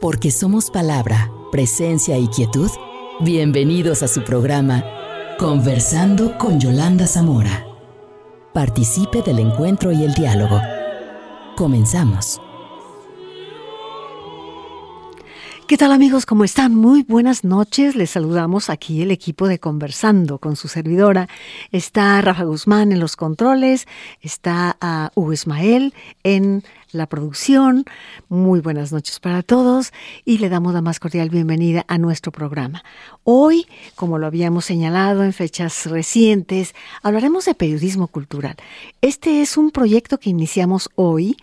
Porque somos palabra, presencia y quietud. Bienvenidos a su programa Conversando con Yolanda Zamora. Participe del encuentro y el diálogo. Comenzamos. ¿Qué tal amigos? ¿Cómo están? Muy buenas noches. Les saludamos aquí el equipo de Conversando con su servidora. Está Rafa Guzmán en los controles, está a Hugo Ismael en la producción. Muy buenas noches para todos y le damos la más cordial bienvenida a nuestro programa. Hoy, como lo habíamos señalado en fechas recientes, hablaremos de periodismo cultural. Este es un proyecto que iniciamos hoy.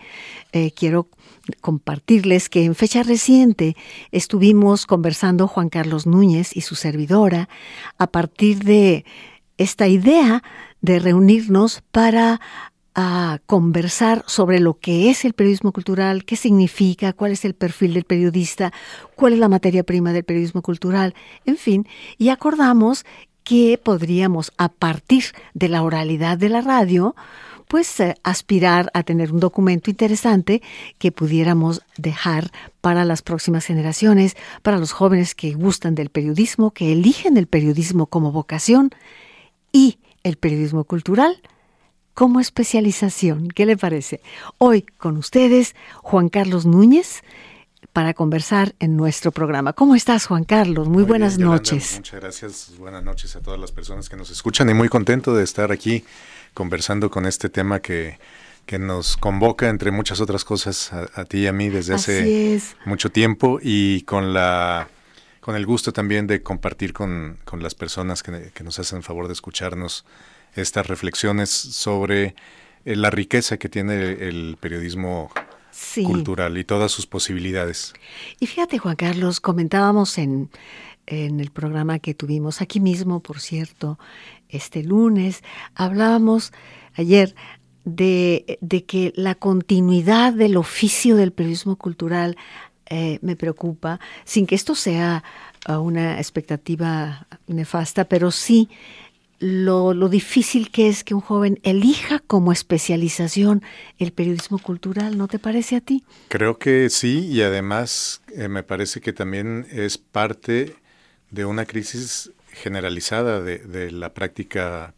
Eh, quiero compartirles que en fecha reciente estuvimos conversando Juan Carlos Núñez y su servidora a partir de esta idea de reunirnos para a conversar sobre lo que es el periodismo cultural, qué significa, cuál es el perfil del periodista, cuál es la materia prima del periodismo cultural, en fin, y acordamos que podríamos, a partir de la oralidad de la radio, pues eh, aspirar a tener un documento interesante que pudiéramos dejar para las próximas generaciones, para los jóvenes que gustan del periodismo, que eligen el periodismo como vocación y el periodismo cultural como especialización. ¿Qué le parece? Hoy con ustedes, Juan Carlos Núñez, para conversar en nuestro programa. ¿Cómo estás, Juan Carlos? Muy, buenas noches. Muchas gracias. Buenas noches a todas las personas que nos escuchan y muy contento de estar aquí conversando con este tema que, que nos convoca, entre muchas otras cosas, a, ti y a mí desde hace mucho tiempo y con la con el gusto también de compartir con, con las personas que, que, nos hacen favor de escucharnos estas reflexiones sobre eh, la riqueza que tiene el periodismo cultural y todas sus posibilidades. Y fíjate, Juan Carlos, comentábamos en, en el programa que tuvimos aquí mismo, por cierto, este lunes, hablábamos ayer de, que la continuidad del oficio del periodismo cultural eh, me preocupa, sin que esto sea uh, una expectativa nefasta, pero sí lo, difícil que es que un joven elija como especialización el periodismo cultural, ¿no te parece a ti? Creo que sí, y además eh, me parece que también es parte de una crisis generalizada de, la práctica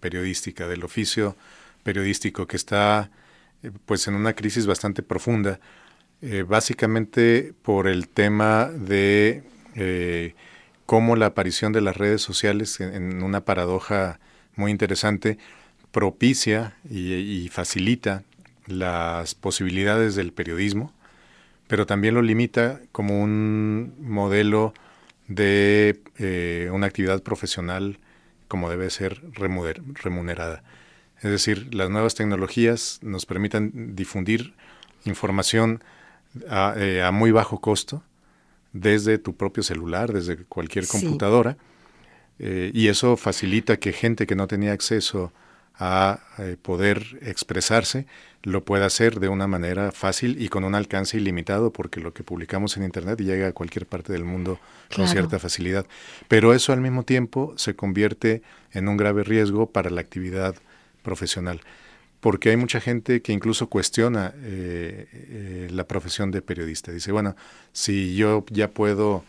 periodística, del oficio periodístico, que está eh, pues en una crisis bastante profunda, eh, básicamente por el tema de cómo la aparición de las redes sociales, en, una paradoja muy interesante, propicia y facilita las posibilidades del periodismo, pero también lo limita como un modelo de eh, una actividad profesional como debe ser remunerada. Es decir, las nuevas tecnologías nos permiten difundir información a, eh, muy bajo costo desde tu propio celular, desde cualquier computadora, eh, y eso facilita que gente que no tenía acceso a poder expresarse lo pueda hacer de una manera fácil y con un alcance ilimitado, porque lo que publicamos en Internet llega a cualquier parte del mundo con cierta facilidad. Pero eso al mismo tiempo se convierte en un grave riesgo para la actividad profesional, porque hay mucha gente que incluso cuestiona eh, eh, la profesión de periodista. Dice, bueno, si yo ya puedo...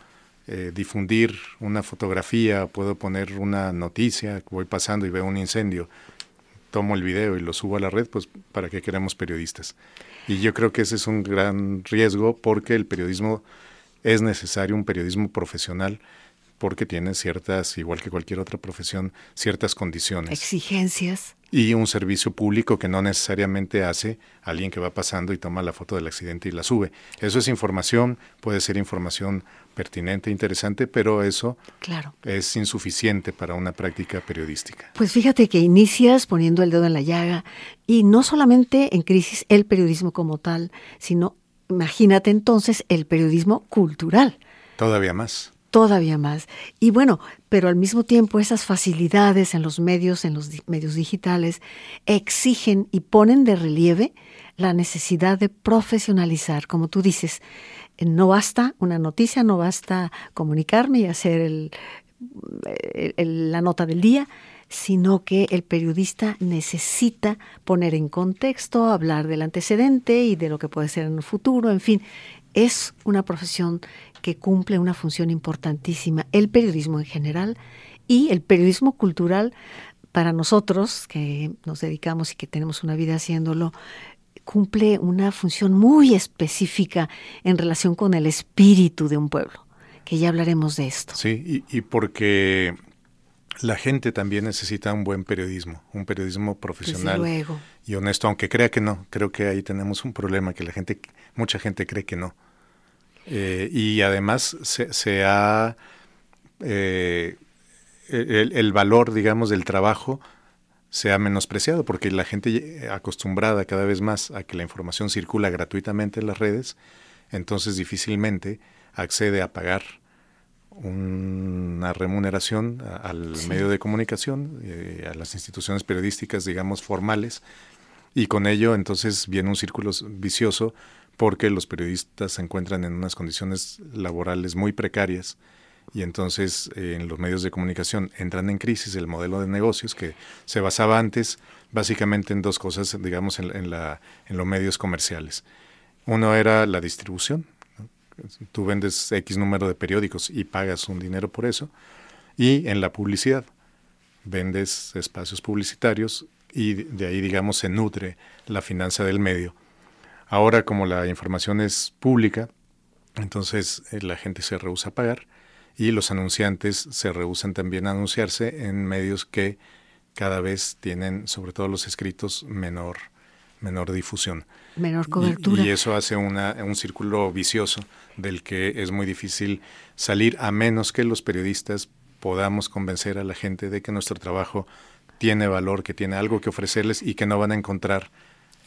Eh, difundir una fotografía, puedo poner una noticia, voy pasando y veo un incendio, tomo el video y lo subo a la red, pues para qué queremos periodistas. Y yo creo que ese es un gran riesgo porque el periodismo es necesario, un periodismo profesional, porque tiene ciertas, igual que cualquier otra profesión, ciertas condiciones. Exigencias. Y un servicio público que no necesariamente hace alguien que va pasando y toma la foto del accidente y la sube. Eso es información, puede ser información pertinente, interesante, pero eso claro. es insuficiente para una práctica periodística. Pues fíjate que inicias poniendo el dedo en la llaga y no solamente en crisis el periodismo como tal, sino imagínate entonces el periodismo cultural. Todavía más. Todavía más. Y bueno, pero al mismo tiempo esas facilidades en los medios, en los medios digitales, exigen y ponen de relieve la necesidad de profesionalizar, como tú dices, no basta una noticia, no basta comunicarme y hacer la nota del día, sino que el periodista necesita poner en contexto, hablar del antecedente y de lo que puede ser en el futuro, en fin, es una profesión que cumple una función importantísima, el periodismo en general y el periodismo cultural para nosotros que nos dedicamos y que tenemos una vida haciéndolo, cumple una función muy específica en relación con el espíritu de un pueblo, que ya hablaremos de esto. Sí, y, porque la gente también necesita un buen periodismo, un periodismo profesional y honesto, aunque crea que no. Creo que ahí tenemos un problema, que la gente, mucha gente cree que no. Eh, y además se, ha eh, el, valor, digamos, del trabajo se ha menospreciado porque la gente acostumbrada cada vez más a que la información circula gratuitamente en las redes, entonces difícilmente accede a pagar una remuneración al medio de comunicación, eh, a las instituciones periodísticas, digamos, formales, y con ello entonces viene un círculo vicioso porque los periodistas se encuentran en unas condiciones laborales muy precarias y entonces eh, en los medios de comunicación entran en crisis el modelo de negocios que se basaba antes básicamente en dos cosas, digamos, en, los medios comerciales. Uno era la distribución. Tú vendes X número de periódicos y pagas un dinero por eso. Y en la publicidad. Vendes espacios publicitarios y de ahí, digamos, se nutre la finanza del medio. Ahora, como la información es pública, entonces eh, la gente se rehúsa a pagar y los anunciantes se rehusan también a anunciarse en medios que cada vez tienen, sobre todo los escritos, menor, menor difusión. Menor cobertura. Y, eso hace una, un círculo vicioso del que es muy difícil salir a menos que los periodistas podamos convencer a la gente de que nuestro trabajo tiene valor, que tiene algo que ofrecerles y que no van a encontrar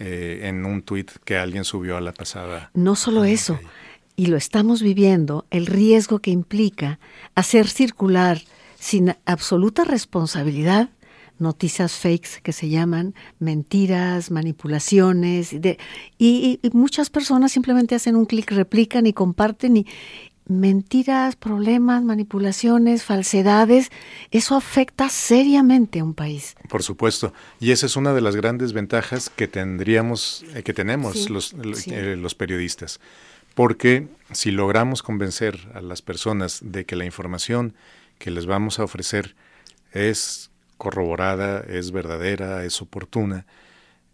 eh, en un tuit que alguien subió a la pasada. No solo eso, y lo estamos viviendo, el riesgo que implica hacer circular sin absoluta responsabilidad noticias fakes que se llaman mentiras, manipulaciones, de, y, muchas personas simplemente hacen un clic, replican y comparten y mentiras, problemas, manipulaciones, falsedades, eso afecta seriamente a un país. Por supuesto, y esa es una de las grandes ventajas que tendríamos, eh, que tenemos los, eh, los periodistas. Porque si logramos convencer a las personas de que la información que les vamos a ofrecer es corroborada, es verdadera, es oportuna,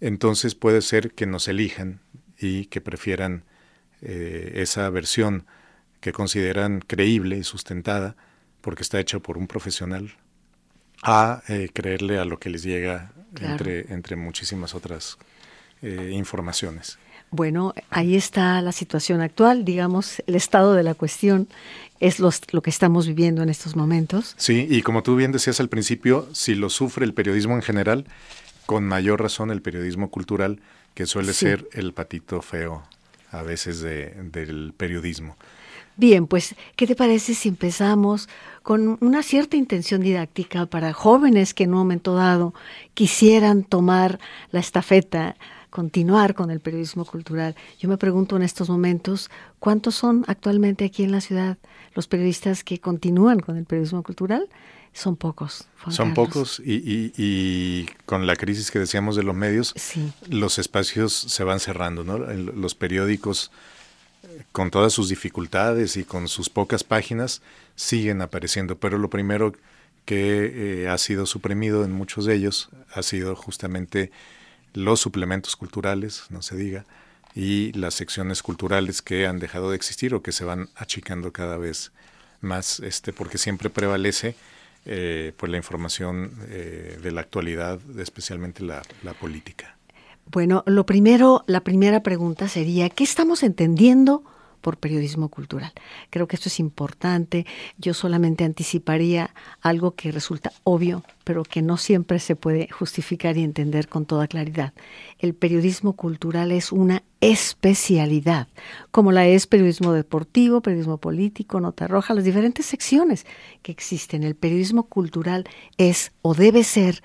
entonces puede ser que nos elijan y que prefieran eh, esa versión que consideran creíble y sustentada porque está hecha por un profesional a eh, creerle a lo que les llega entre, entre muchísimas otras eh, informaciones. Bueno, ahí está la situación actual, digamos, el estado de la cuestión es lo que estamos viviendo en estos momentos. Sí, y como tú bien decías al principio, si lo sufre el periodismo en general, con mayor razón el periodismo cultural, que suele ser el patito feo a veces del periodismo. Bien, pues, ¿qué te parece si empezamos con una cierta intención didáctica para jóvenes que en un momento dado quisieran tomar la estafeta? continuar con el periodismo cultural. Yo me pregunto en estos momentos, ¿cuántos son actualmente aquí en la ciudad los periodistas que continúan con el periodismo cultural? Son pocos. Son pocos y, con la crisis que decíamos de los medios, los espacios se van cerrando, ¿no? Los periódicos, con todas sus dificultades y con sus pocas páginas, siguen apareciendo, pero lo primero que eh, ha sido suprimido en muchos de ellos ha sido justamente los suplementos culturales, no se diga, y las secciones culturales que han dejado de existir o que se van achicando cada vez más, este, porque siempre prevalece eh, pues la información eh, de la actualidad, especialmente la, la política. Bueno, lo primero, la primera pregunta sería, ¿qué estamos entendiendo por periodismo cultural. Creo que esto es importante. Yo solamente anticiparía algo que resulta obvio, pero que no siempre se puede justificar y entender con toda claridad. El periodismo cultural es una especialidad, como la es periodismo deportivo, periodismo político, nota roja, las diferentes secciones que existen. El periodismo cultural es o debe ser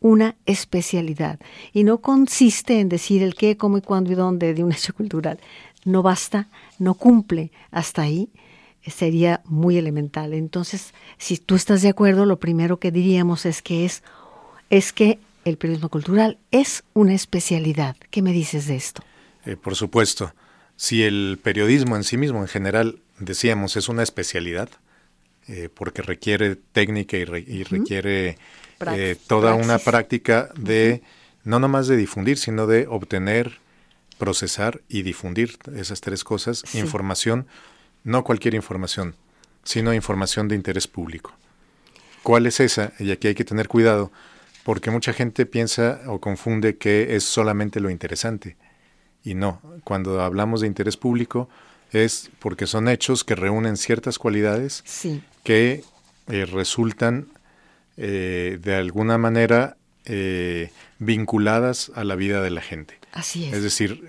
una especialidad y no consiste en decir el qué, cómo y cuándo y dónde de un hecho cultural, no basta, no cumple hasta ahí, sería muy elemental. Entonces, si tú estás de acuerdo, lo primero que diríamos es que es, es que el periodismo cultural es una especialidad. ¿Qué me dices de esto? Eh, por supuesto. Si el periodismo en sí mismo, en general, decíamos, es una especialidad, eh, porque requiere técnica y, requiere eh, toda una práctica de, no nomás de difundir, sino de obtener, procesar y difundir esas tres cosas, información, no cualquier información, sino información de interés público. ¿Cuál es esa? Y aquí hay que tener cuidado, porque mucha gente piensa o confunde que es solamente lo interesante. Y no, cuando hablamos de interés público es porque son hechos que reúnen ciertas cualidades que eh, resultan eh, de alguna manera eh, vinculadas a la vida de la gente. Así es. Es decir,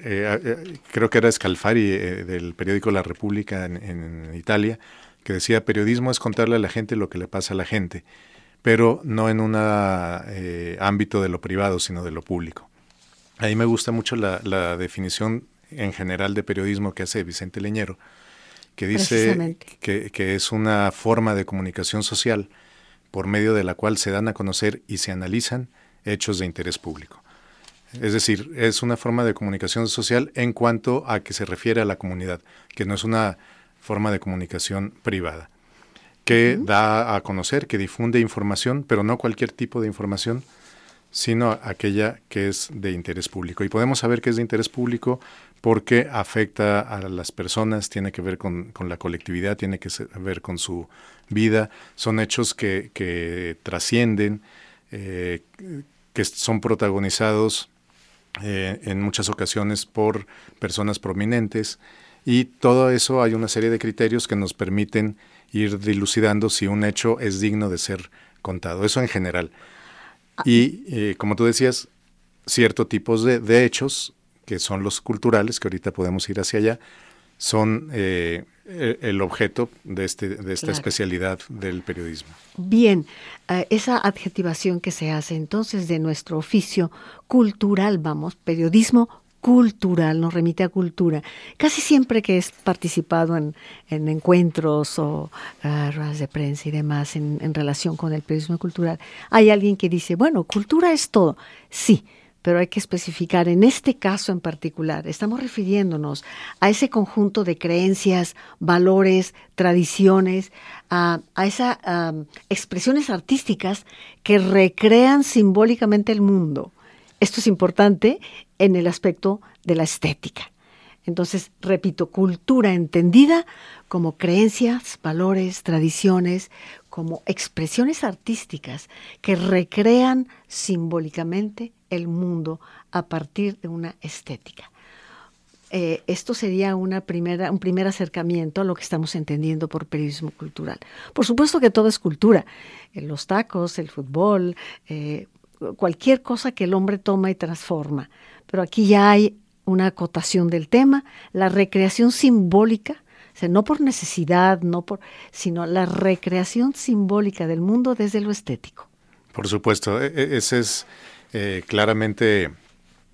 creo que era Scalfari del periódico La República en Italia, que decía, periodismo es contarle a la gente lo que le pasa a la gente, pero no en un eh, ámbito de lo privado, sino de lo público. Ahí me gusta mucho la, definición en general de periodismo que hace Vicente Leñero, que dice que, que, es una forma de comunicación social por medio de la cual se dan a conocer y se analizan hechos de interés público. Es decir, es una forma de comunicación social en cuanto a que se refiere a la comunidad, que no es una forma de comunicación privada, que da a conocer, que difunde información, pero no cualquier tipo de información, sino aquella que es de interés público. Y podemos saber que es de interés público porque afecta a las personas, tiene que ver con, la colectividad, tiene que ver con su vida, son hechos que, trascienden, eh, que son protagonizados eh, en muchas ocasiones por personas prominentes, y todo eso hay una serie de criterios que nos permiten ir dilucidando si un hecho es digno de ser contado. Eso en general. Ah, y eh, como tú decías, ciertos tipos de, hechos, que son los culturales, que ahorita podemos ir hacia allá, son eh, e, el objeto de, este, de esta especialidad del periodismo. Bien, eh, esa adjetivación que se hace entonces de nuestro oficio cultural, vamos, periodismo cultural, nos remite a cultura. Casi siempre que he participado en, encuentros o uh, ruedas de prensa y demás en, en, relación con el periodismo cultural, hay alguien que dice, bueno, cultura es todo. Sí, pero hay que especificar en este caso en particular, estamos refiriéndonos a ese conjunto de creencias, valores, tradiciones, a, esas expresiones artísticas que recrean simbólicamente el mundo. Esto es importante en el aspecto de la estética. Entonces, repito, cultura entendida como creencias, valores, tradiciones, como expresiones artísticas que recrean simbólicamente el mundo a partir de una estética. Eh, esto sería una primera, un primer acercamiento a lo que estamos entendiendo por periodismo cultural. Por supuesto que todo es cultura, eh, los tacos, el fútbol, eh, cualquier cosa que el hombre toma y transforma, pero aquí ya hay una acotación del tema, la recreación simbólica, no por necesidad, no por, sino la recreación simbólica del mundo desde lo estético. Por supuesto, e, e, ese es eh, claramente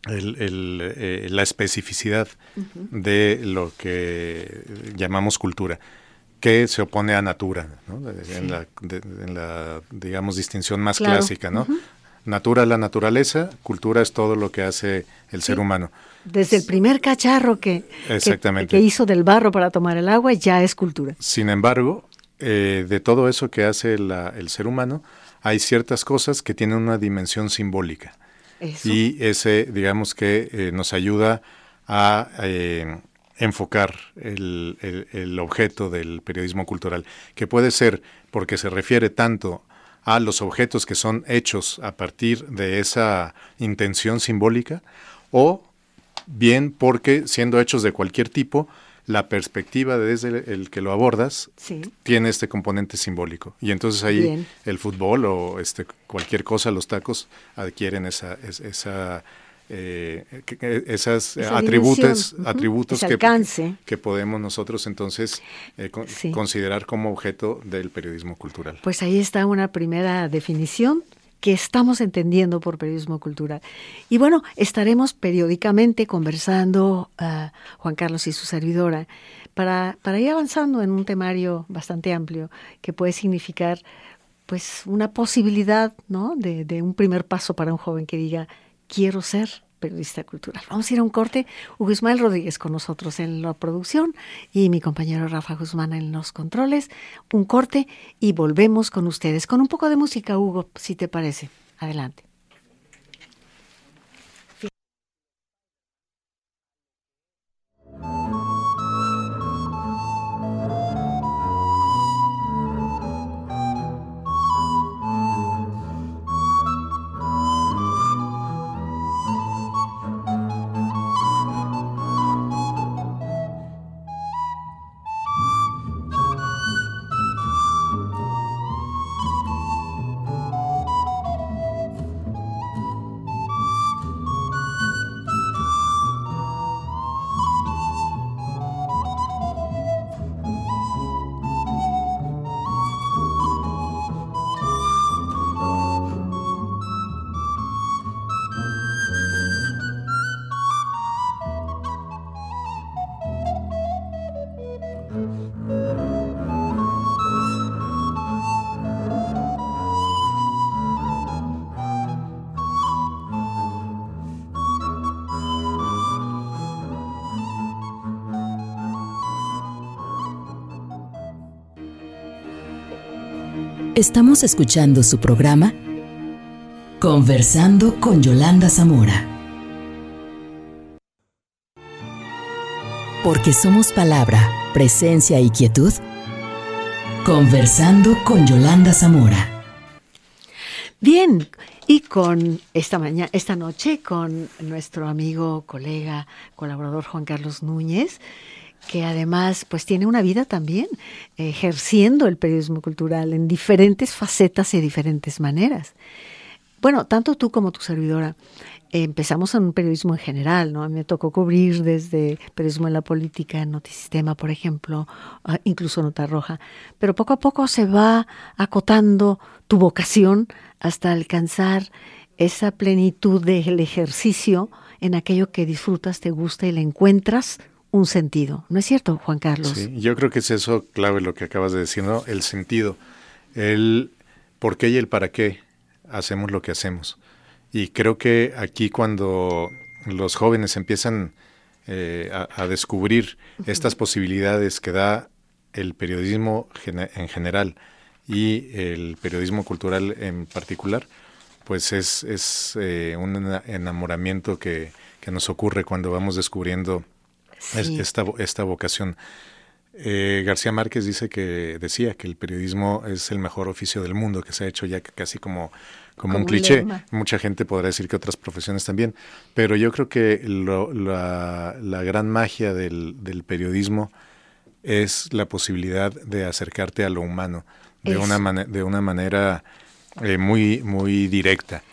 eh, la especificidad de lo que llamamos cultura que se opone a natura, en, la, digamos, distinción más clásica, ¿no? Natura la naturaleza, cultura es todo lo que hace el ser humano. Desde el primer cacharro que, que, hizo del barro para tomar el agua ya es cultura. Sin embargo, eh, de todo eso que hace el ser humano, hay ciertas cosas que tienen una dimensión simbólica. Y ese, digamos que eh, nos ayuda a eh, enfocar el, el objeto del periodismo cultural, que puede ser porque se refiere tanto a los objetos que son hechos a partir de esa intención simbólica o bien porque siendo hechos de cualquier tipo, la perspectiva desde el que lo abordas tiene este componente simbólico. Y entonces ahí el fútbol o este cualquier cosa, los tacos, adquieren esa, esa eh, esas atributos, atributos que, que, podemos nosotros entonces eh, considerar como objeto del periodismo cultural. Pues ahí está una primera definición que estamos entendiendo por periodismo cultural. Y bueno, estaremos periódicamente conversando, uh, Juan Carlos y su servidora, para, para ir avanzando en un temario bastante amplio que puede significar pues una posibilidad ¿no? de, de un primer paso para un joven que diga, quiero ser periodista cultural. Vamos a ir a un corte. Hugo Ismael Rodríguez con nosotros en la producción y mi compañero Rafa Guzmán en los controles. Un corte y volvemos con ustedes con un poco de música, Hugo, si te parece. Adelante. Estamos escuchando su programa Conversando con Yolanda Zamora. Porque somos palabra, presencia y quietud. Conversando con Yolanda Zamora. Bien, y con esta mañana, esta noche con nuestro amigo, colega, colaborador Juan Carlos Núñez, que además pues tiene una vida también ejerciendo el periodismo cultural en diferentes facetas y diferentes maneras. Bueno, tanto tú como tu servidora empezamos en un periodismo en general, ¿no? A mí me tocó cubrir desde periodismo en la política, en Notisistema, por ejemplo, incluso Nota Roja, pero poco a poco se va acotando tu vocación hasta alcanzar esa plenitud del ejercicio en aquello que disfrutas, te gusta y le encuentras un sentido. ¿No es cierto, Juan Carlos? Sí, yo creo que es eso clave lo que acabas de decir, ¿no? El sentido, el por qué y el para qué hacemos lo que hacemos. Y creo que aquí cuando los jóvenes empiezan eh, a, descubrir estas posibilidades que da el periodismo en general y el periodismo cultural en particular, pues es, es eh, un enamoramiento que, que nos ocurre cuando vamos descubriendo esta, esta vocación. Eh, García Márquez dice que decía que el periodismo es el mejor oficio del mundo, que se ha hecho ya casi como, como, un cliché. Mucha gente podrá decir que otras profesiones también, pero yo creo que la, la, gran magia del, del, periodismo es la posibilidad de acercarte a lo humano de, una, de una manera eh, muy, muy directa.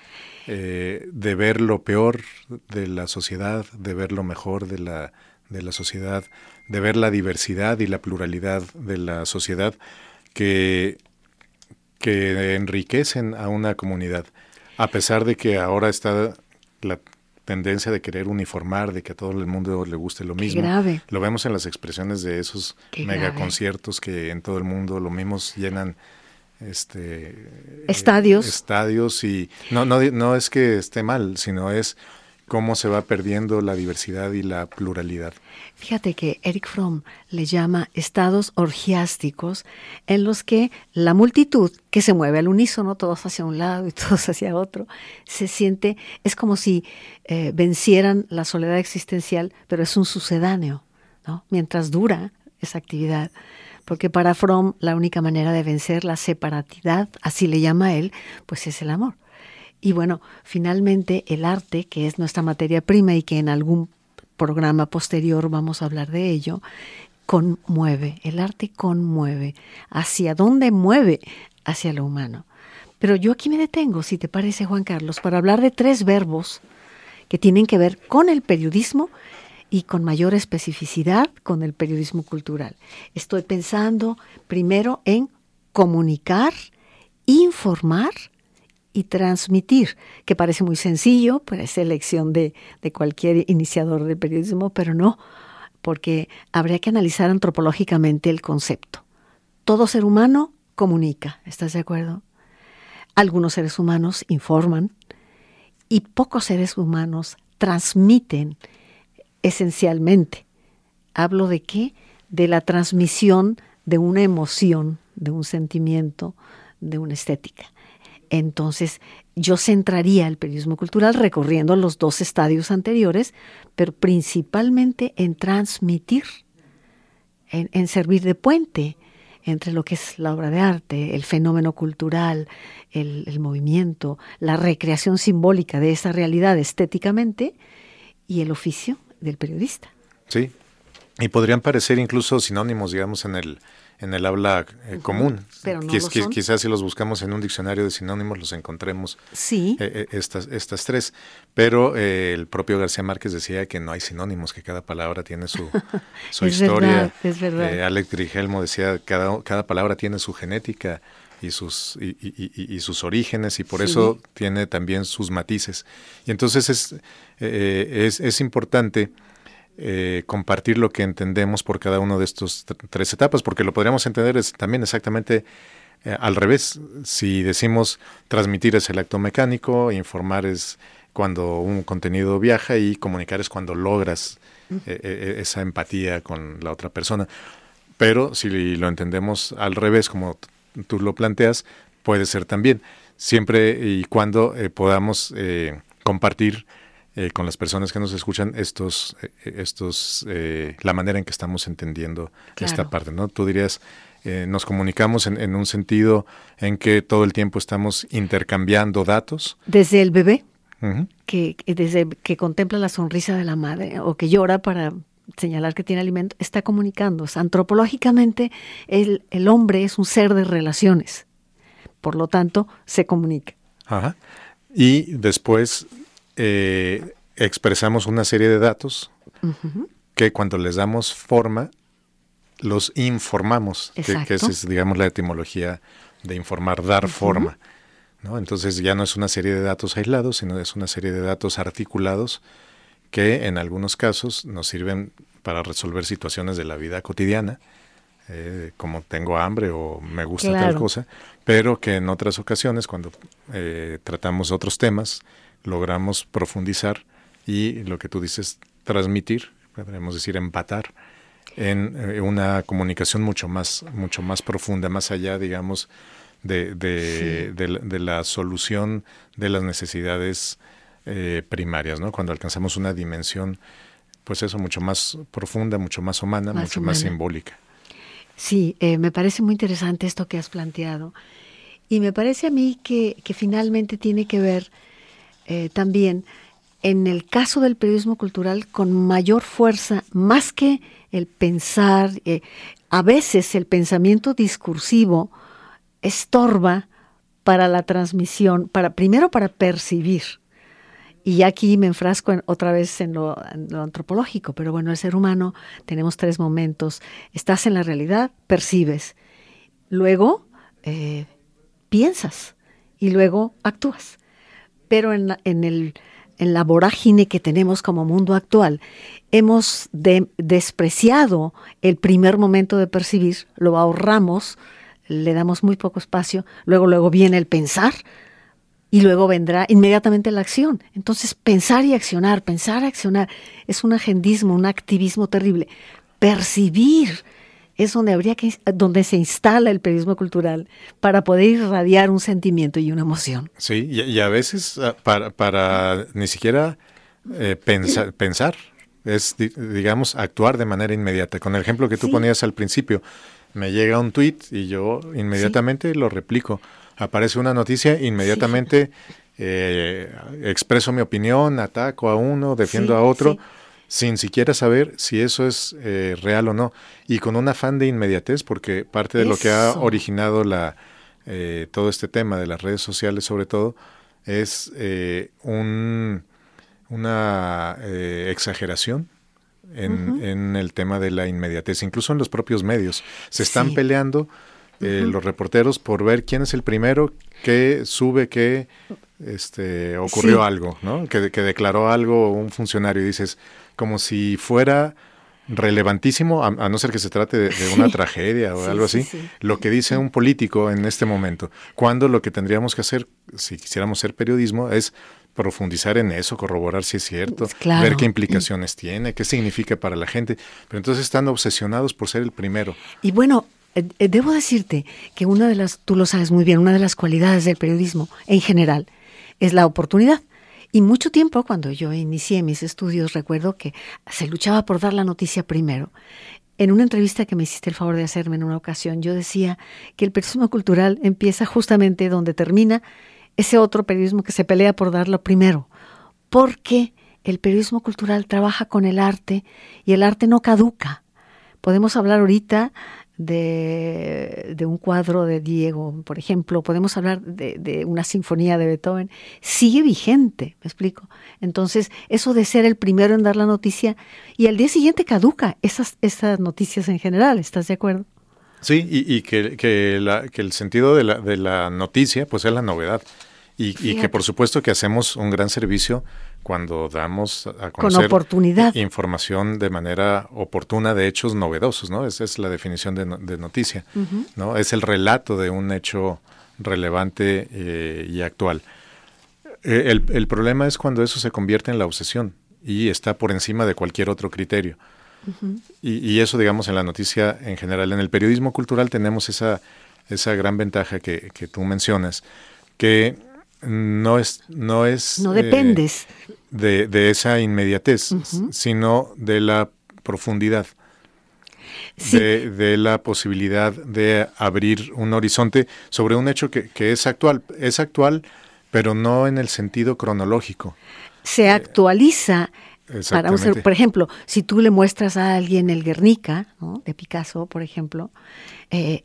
Eh, de ver lo peor de la sociedad, de ver lo mejor de la, de la sociedad, de ver la diversidad y la pluralidad de la sociedad que, que enriquecen a una comunidad, a pesar de que ahora está la tendencia de querer uniformar, de que a todo el mundo le guste lo mismo. Lo vemos en las expresiones de esos megaconciertos que en todo el mundo lo mismo llenan este estadios. estadios y no no no es que esté mal sino es cómo se va perdiendo la diversidad y la pluralidad. Fíjate que Eric Fromm le llama estados orgiásticos en los que la multitud que se mueve al unísono, todos hacia un lado y todos hacia otro, se siente, es como si eh, vencieran la soledad existencial, pero es un sucedáneo, ¿no? Mientras dura esa actividad porque para Fromm la única manera de vencer la separatidad, así le llama él, pues es el amor. Y bueno, finalmente el arte, que es nuestra materia prima y que en algún programa posterior vamos a hablar de ello, conmueve, el arte conmueve. ¿Hacia dónde mueve? Hacia lo humano. Pero yo aquí me detengo, si te parece, Juan Carlos, para hablar de tres verbos que tienen que ver con el periodismo y con mayor especificidad con el periodismo cultural. Estoy pensando primero en comunicar, informar y transmitir, que parece muy sencillo, parece elección de, de cualquier iniciador de periodismo, pero no, porque habría que analizar antropológicamente el concepto. Todo ser humano comunica, ¿estás de acuerdo? Algunos seres humanos informan y pocos seres humanos transmiten esencialmente. ¿Hablo de qué? De la transmisión de una emoción, de un sentimiento, de una estética. Entonces, yo centraría el periodismo cultural recorriendo los dos estadios anteriores, pero principalmente en transmitir, en, servir de puente entre lo que es la obra de arte, el fenómeno cultural, el, el movimiento, la recreación simbólica de esa realidad estéticamente y el oficio del periodista. Sí, y podrían parecer incluso sinónimos, digamos, en el, en el habla eh, común. Pero no Quizás si los buscamos en un diccionario de sinónimos los encontremos sí. Eh, eh, estas, estas tres. Pero el propio García Márquez decía que no hay sinónimos, que cada palabra tiene su, su historia. es verdad. Alex Grigelmo decía que cada, cada palabra tiene su genética y sus, y, y, sus orígenes y por eso tiene también sus matices. Y entonces es, es, es importante eh, compartir lo que entendemos por cada uno de estos tres etapas, porque lo podríamos entender es también exactamente eh, al revés. Si decimos transmitir es el acto mecánico, informar es cuando un contenido viaja y comunicar es cuando logras eh, esa empatía con la otra persona. Pero si lo entendemos al revés, como tú lo planteas, puede ser también, siempre y cuando podamos compartir eh, con las personas que nos escuchan estos, eh, estos, eh, la manera en que estamos entendiendo esta parte, ¿no? Tú dirías, nos comunicamos en, un sentido en que todo el tiempo estamos intercambiando datos. Desde el bebé, que desde que contempla la sonrisa de la madre o que llora para señalar que tiene alimento, está comunicando. antropológicamente, el, el hombre es un ser de relaciones. Por lo tanto, se comunica. Ajá. Y después eh, expresamos una serie de datos que cuando les damos forma, los informamos, que, esa es, digamos, la etimología de informar, dar forma. ¿no? Entonces ya no es una serie de datos aislados, sino es una serie de datos articulados que en algunos casos nos sirven para resolver situaciones de la vida cotidiana, eh, como tengo hambre o me gusta tal cosa, pero que en otras ocasiones, cuando eh, tratamos otros temas, logramos profundizar y lo que tú dices, transmitir, podríamos decir empatar, en eh, una comunicación mucho más, mucho más profunda, más allá, digamos, de, de, la, solución de las necesidades eh, primarias, ¿no? Cuando alcanzamos una dimensión, pues eso, mucho más profunda, mucho más humana, mucho más simbólica. Sí, eh, me parece muy interesante esto que has planteado. Y me parece a mí que, que finalmente tiene que ver eh, también en el caso del periodismo cultural con mayor fuerza, más que el pensar, eh, a veces el pensamiento discursivo estorba para la transmisión, para primero para percibir. Y aquí me enfrasco otra vez en lo, antropológico, pero bueno, el ser humano tenemos tres momentos. Estás en la realidad, percibes, luego eh, piensas y luego actúas pero en, el, en la vorágine que tenemos como mundo actual, hemos despreciado el primer momento de percibir, lo ahorramos, le damos muy poco espacio, luego, luego viene el pensar y luego vendrá inmediatamente la acción. Entonces, pensar y accionar, pensar y accionar es un agendismo, un activismo terrible. Percibir es donde habría que donde se instala el periodismo cultural para poder irradiar un sentimiento y una emoción. Sí, y, a veces ah, para, para ni siquiera eh, pensar, pensar, es digamos actuar de manera inmediata. Con el ejemplo que tú ponías al principio, me llega un tweet y yo inmediatamente lo replico. Aparece una noticia, inmediatamente eh, expreso mi opinión, ataco a uno, defiendo a otro sin siquiera saber si eso es eh, real o no, y con un afán de inmediatez, porque parte de lo que ha originado la, eh, todo este tema de las redes sociales sobre todo, es eh, un, una exageración en, el tema de la inmediatez, incluso en los propios medios. Se están peleando los reporteros por ver quién es el primero que sube que este, ocurrió algo, ¿no? Que, que declaró algo un funcionario y dices, como si fuera relevantísimo, a, no ser que se trate de, una tragedia o algo así, lo que dice un político en este momento, cuando lo que tendríamos que hacer, si quisiéramos ser periodismo, es profundizar en eso, corroborar si es cierto, Claro. ver qué implicaciones tiene, qué significa para la gente. Pero entonces están obsesionados por ser el primero. Y bueno, eh, eh, debo decirte que una de las, tú lo sabes muy bien, una de las cualidades del periodismo en general es la oportunidad. Y mucho tiempo, cuando yo inicié mis estudios, recuerdo que se luchaba por dar la noticia primero. En una entrevista que me hiciste el favor de hacerme en una ocasión, yo decía que el periodismo cultural empieza justamente donde termina ese otro periodismo que se pelea por darlo primero. Porque el periodismo cultural trabaja con el arte y el arte no caduca. Podemos hablar ahorita de, de, un cuadro de Diego, por ejemplo, podemos hablar de, de, una sinfonía de Beethoven, sigue vigente, ¿me explico? Entonces, eso de ser el primero en dar la noticia y al día siguiente caduca esas, esas noticias en general, ¿estás de acuerdo? Sí, y, y que, que, la, que, el sentido de la, de la, noticia, pues es la novedad. Y, y, que por supuesto que hacemos un gran servicio cuando damos a conocer Con oportunidad. información de manera oportuna de hechos novedosos, ¿no? Esa es la definición de, de noticia, uh -huh. ¿no? Es el relato de un hecho relevante eh, y actual. Eh, el, el, problema es cuando eso se convierte en la obsesión y está por encima de cualquier otro criterio. Uh -huh. y, y, eso, digamos, en la noticia en general. En el periodismo cultural tenemos esa, esa gran ventaja que, que tú mencionas, que no es no es no dependes eh, de, de, esa inmediatez uh -huh. sino de la profundidad sí. de, de, la posibilidad de abrir un horizonte sobre un hecho que, que, es actual es actual pero no en el sentido cronológico se actualiza para un ser, por ejemplo, si tú le muestras a alguien el Guernica, ¿no? de Picasso, por ejemplo, eh,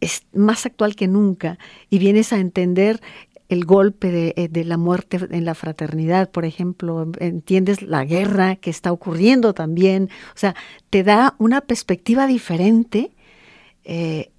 es más actual que nunca y vienes a entender el golpe de, de, la muerte en la fraternidad, por ejemplo, entiendes la guerra que está ocurriendo también, o sea, te da una perspectiva diferente eh,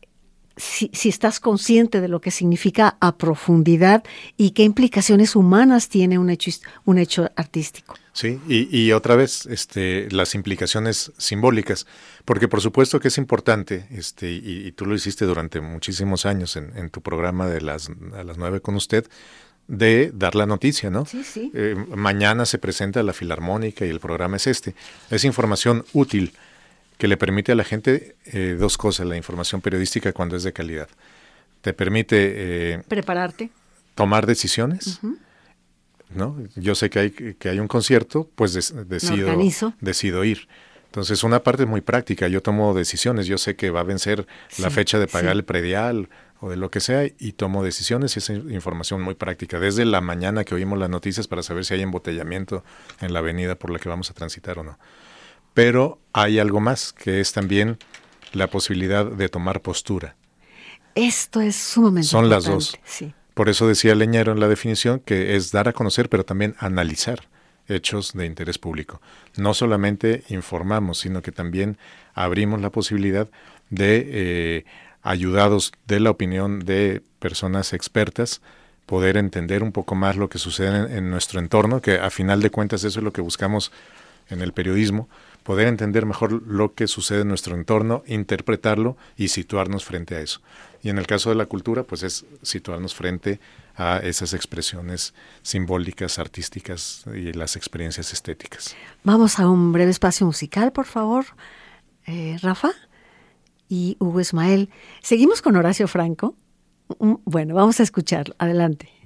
si, si, estás consciente de lo que significa a profundidad y qué implicaciones humanas tiene un hecho, un hecho artístico. Sí, y, y, otra vez este, las implicaciones simbólicas, porque por supuesto que es importante, este, y, y tú lo hiciste durante muchísimos años en, en, tu programa de las, a las nueve con usted, de dar la noticia, ¿no? Sí, sí. Eh, mañana se presenta la Filarmónica y el programa es este. Es información útil que le permite a la gente eh, dos cosas, la información periodística cuando es de calidad. Te permite... Eh, Prepararte. Tomar decisiones. Uh -huh. ¿no? Yo sé que hay, que hay un concierto, pues decido, decido ir. Entonces, una parte es muy práctica. Yo tomo decisiones. Yo sé que va a vencer sí, la fecha de pagar sí. el predial o de lo que sea y tomo decisiones y esa información muy práctica. Desde la mañana que oímos las noticias para saber si hay embotellamiento en la avenida por la que vamos a transitar o no. Pero hay algo más, que es también la posibilidad de tomar postura. Esto es sumamente Son importante. las dos. Sí. Por eso decía Leñero en la definición que es dar a conocer, pero también analizar hechos de interés público. No solamente informamos, sino que también abrimos la posibilidad de, eh, ayudados de la opinión de personas expertas, poder entender un poco más lo que sucede en, en nuestro entorno, que a final de cuentas eso es lo que buscamos en el periodismo, poder entender mejor lo que sucede en nuestro entorno, interpretarlo y situarnos frente a eso. Y en el caso de la cultura, pues es situarnos frente a esas expresiones simbólicas, artísticas y las experiencias estéticas. Vamos a un breve espacio musical, por favor, eh, Rafa y Hugo Ismael. Seguimos con Horacio Franco. Bueno, vamos a escucharlo. Adelante.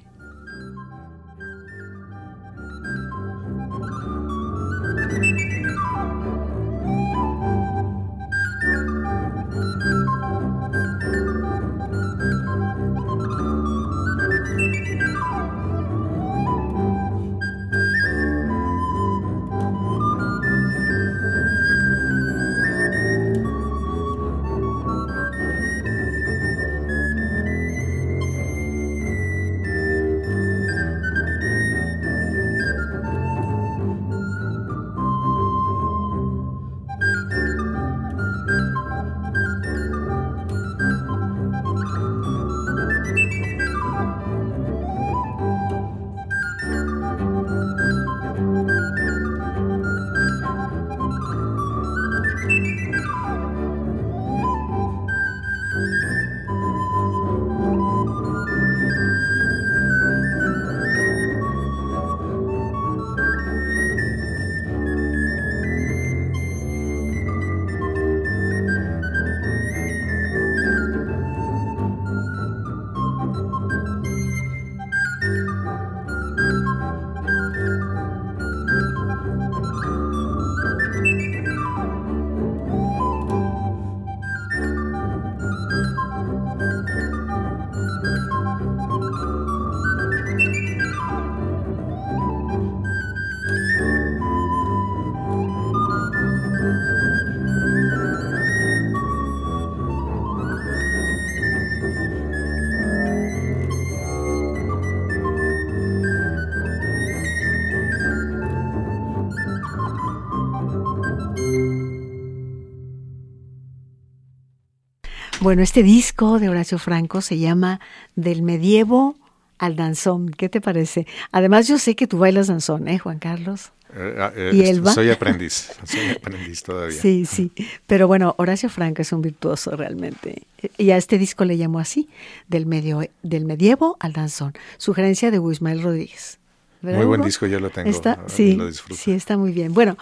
Bueno, este disco de Horacio Franco se llama Del medievo al danzón. ¿Qué te parece? Además, yo sé que tú bailas danzón, ¿eh, Juan Carlos? Eh, ah, eh, ¿Y Elba? Soy aprendiz, soy aprendiz todavía. Sí, sí. Pero bueno, Horacio Franco es un virtuoso realmente. Y a este disco le llamó así, del, medio, del medievo al danzón. Sugerencia de Wismael Rodríguez. Muy buen disco, yo lo tengo. Está, sí, sí, está muy bien. Bueno,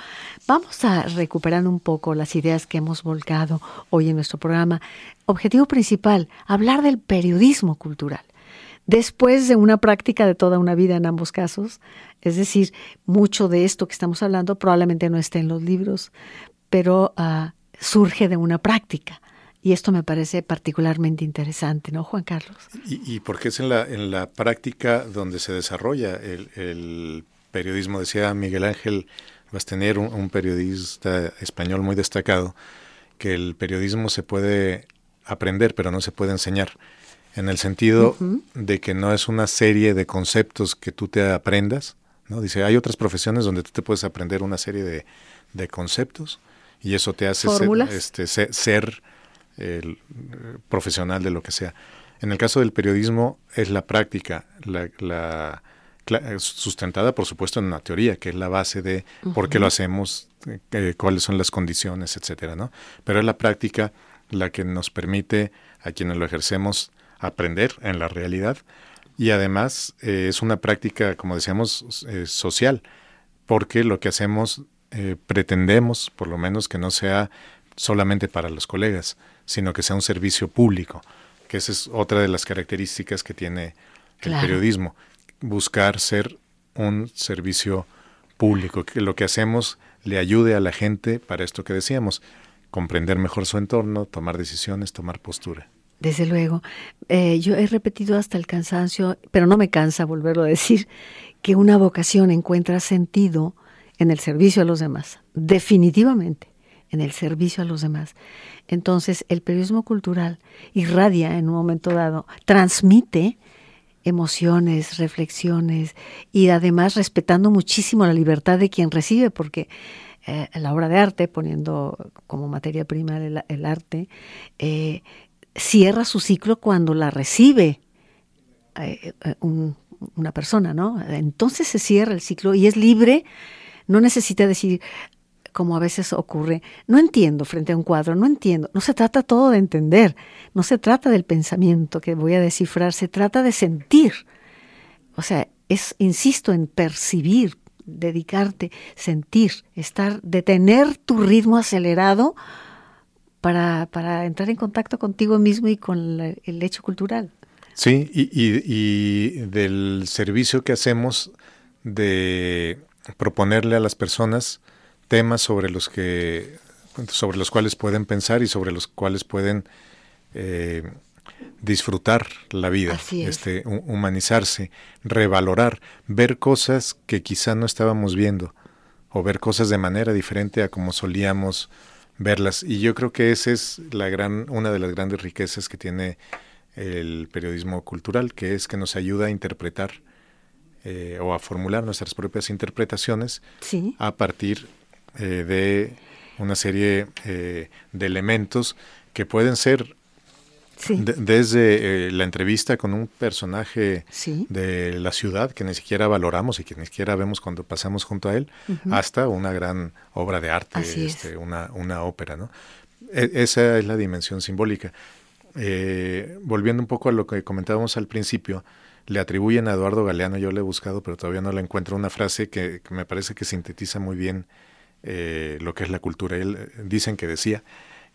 vamos a recuperar un poco las ideas que hemos volcado hoy en nuestro programa. Objetivo principal, hablar del periodismo cultural. Después de una práctica de toda una vida en ambos casos, es decir, mucho de esto que estamos hablando probablemente no esté en los libros, pero ah, surge de una práctica. Y esto me parece particularmente interesante, ¿no, Juan Carlos? Y, y porque es en la, en la práctica donde se desarrolla el, periodismo. Decía Miguel Ángel Bastener, un, un, periodista español muy destacado, que el periodismo se puede aprender, pero no se puede enseñar. En el sentido de que no es una serie de conceptos que tú te aprendas. ¿no? Dice, hay otras profesiones donde tú te puedes aprender una serie de, de conceptos y eso te hace ser, este, ser el eh, profesional de lo que sea. En el caso del periodismo es la práctica, la, sustentada por supuesto en una teoría, que es la base de por qué lo hacemos, eh, cuáles son las condiciones, etcétera, ¿no? Pero es la práctica la que nos permite a quienes lo ejercemos aprender en la realidad y además eh, es una práctica, como decíamos, social, porque lo que hacemos pretendemos, por lo menos, que no sea solamente para los colegas, sino que sea un servicio público, que esa es otra de las características que tiene el periodismo, buscar ser un servicio público, que lo que hacemos le ayude a la gente para esto que decíamos, comprender mejor su entorno, tomar decisiones, tomar postura. Desde luego. Eh, yo he repetido hasta el cansancio, pero no me cansa volverlo a decir, que una vocación encuentra sentido en el servicio a los demás, definitivamente en el servicio a los demás. Entonces, el periodismo cultural irradia en un momento dado, transmite emociones, reflexiones y además respetando muchísimo la libertad de quien recibe, porque eh, la obra de arte, poniendo como materia prima el, arte, eh, cierra su ciclo cuando la recibe eh, una persona, ¿no? Entonces se cierra el ciclo y es libre, no necesita decir, como a veces ocurre, no entiendo frente a un cuadro, no entiendo. No se trata todo de entender, no se trata del pensamiento que voy a descifrar, se trata de sentir. O sea, es, insisto, en percibir, dedicarte, sentir, estar, detener tu ritmo acelerado para, para entrar en contacto contigo mismo y con el hecho cultural. Sí, y, y del servicio que hacemos de proponerle a las personas temas sobre los que sobre los cuales pueden pensar y sobre los cuales pueden eh, disfrutar la vida, este, humanizarse, revalorar, ver cosas que quizá no estábamos viendo o ver cosas de manera diferente a como solíamos verlas. Y yo creo que esa es la gran, una de las grandes riquezas que tiene el periodismo cultural, que es que nos ayuda a interpretar eh, o a formular nuestras propias interpretaciones a partir eh, de una serie eh, de elementos que pueden ser desde eh, la entrevista con un personaje de la ciudad que ni siquiera valoramos y que ni siquiera vemos cuando pasamos junto a él, hasta una gran obra de arte, este, una, una ópera. ¿no? E, esa es la dimensión simbólica. volviendo un poco a lo que comentábamos al principio, le atribuyen a Eduardo Galeano, yo le he buscado, pero todavía no la encuentro, una frase que me parece que sintetiza muy bien eh, lo que es la cultura. Él, eh, dicen que decía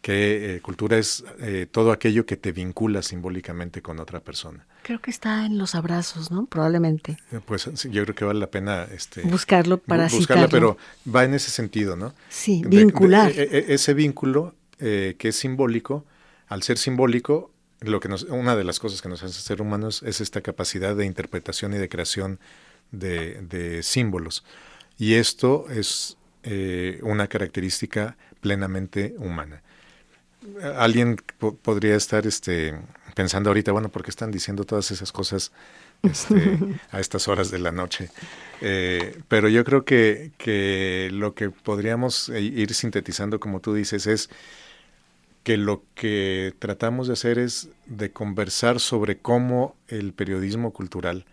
que eh, cultura es todo aquello que te vincula simbólicamente con otra persona. Creo que está en los abrazos, ¿no? Probablemente. Pues yo creo que vale la pena este, buscarlo para buscarla, pero va en ese sentido, ¿no? Sí, vincular. ese vínculo que es simbólico, al ser simbólico, lo que nos, una de las cosas que nos hace ser humanos es esta capacidad de interpretación y de creación de, de símbolos. Y esto es eh, una característica plenamente humana. Alguien podría estar este, pensando ahorita, bueno, ¿por qué están diciendo todas esas cosas este, a estas horas de la noche? Eh, pero yo creo que, que lo que podríamos ir sintetizando, como tú dices, es que lo que tratamos de hacer es de conversar sobre cómo el periodismo cultural,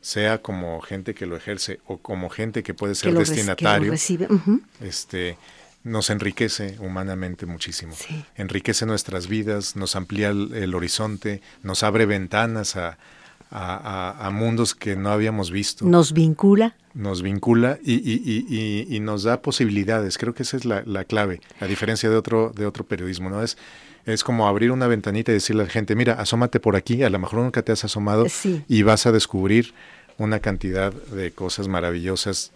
sea como gente que lo ejerce o como gente que puede ser destinatario, este, nos enriquece humanamente muchísimo. Enriquece nuestras vidas, nos amplía el, horizonte, nos abre ventanas a, a, mundos que no habíamos visto. Nos vincula. Nos vincula y, y, y, nos da posibilidades. Creo que esa es la, la, clave, la diferencia de otro, de otro periodismo, ¿no? Es, es como abrir una ventanita y decirle a la gente, mira, asómate por aquí, a lo mejor nunca te has asomado y vas a descubrir una cantidad de cosas maravillosas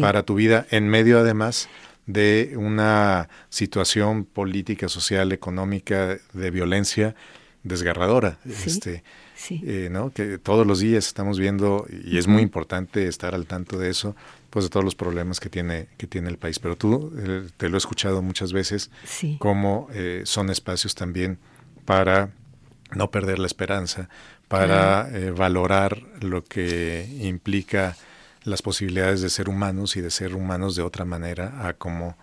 para tu vida, en medio además de una situación política, social, económica, de violencia desgarradora. Este, eh, ¿no? Que todos los días estamos viendo, y es muy importante estar al tanto de eso, pues de todos los problemas que tiene, que tiene el país. Pero tú eh, te lo he escuchado muchas veces, como eh, son espacios también para no perder la esperanza, para valorar lo que implica las posibilidades de ser humanos y de ser humanos de otra manera a como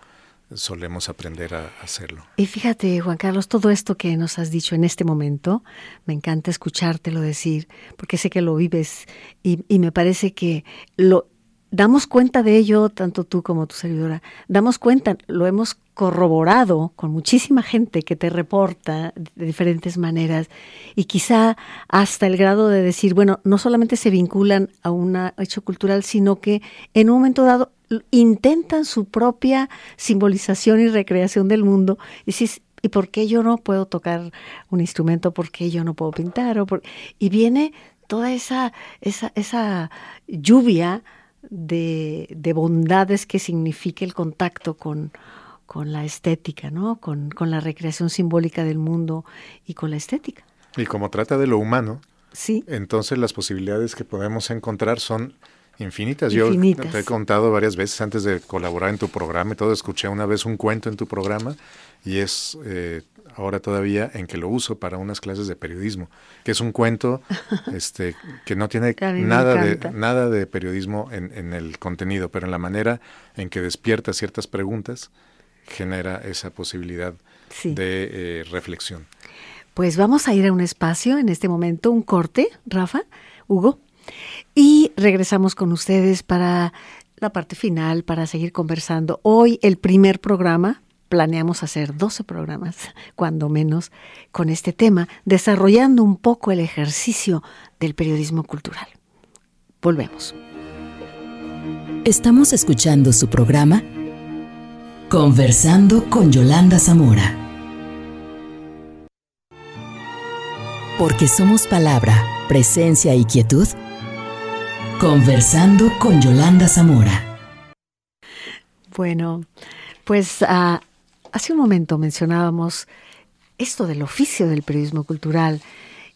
solemos aprender a hacerlo. Y fíjate, Juan Carlos, todo esto que nos has dicho en este momento, me encanta escuchártelo decir, porque sé que lo vives y, y me parece que lo damos cuenta de ello, tanto tú como tu servidora, damos cuenta, lo hemos corroborado con muchísima gente que te reporta de diferentes maneras y quizá hasta el grado de decir, bueno, no solamente se vinculan a un hecho cultural, sino que en un momento dado intentan su propia simbolización y recreación del mundo y ¿y por qué yo no puedo tocar un instrumento? ¿Por qué yo no puedo pintar? O Y viene toda esa, esa, esa lluvia de, de bondades que significa el contacto con, con la estética, ¿no? Con, la recreación simbólica del mundo y con la estética. Y como trata de lo humano, sí. entonces las posibilidades que podemos encontrar son infinitas. Yo te he contado varias veces antes de colaborar en tu programa y todo, escuché una vez un cuento en tu programa y es eh, ahora todavía en que lo uso para unas clases de periodismo, que es un cuento este, que no tiene nada de, nada de periodismo en, en, el contenido, pero en la manera en que despierta ciertas preguntas genera esa posibilidad de eh, reflexión. Pues vamos a ir a un espacio en este momento, un corte, Rafa, Hugo, y regresamos con ustedes para la parte final, para seguir conversando. Hoy el primer programa, planeamos hacer 12 programas, cuando menos, con este tema, desarrollando un poco el ejercicio del periodismo cultural. Volvemos. Estamos escuchando su programa Conversando con Yolanda Zamora. Porque somos palabra, presencia y quietud. Conversando con Yolanda Zamora. Bueno, pues ah, hace un momento mencionábamos esto del oficio del periodismo cultural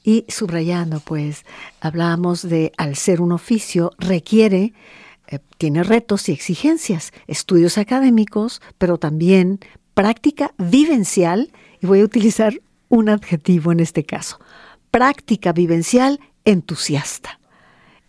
y subrayando, pues, hablábamos de al ser un oficio requiere eh, tiene retos y exigencias, estudios académicos, pero también práctica vivencial, y voy a utilizar un adjetivo en este caso, práctica vivencial entusiasta.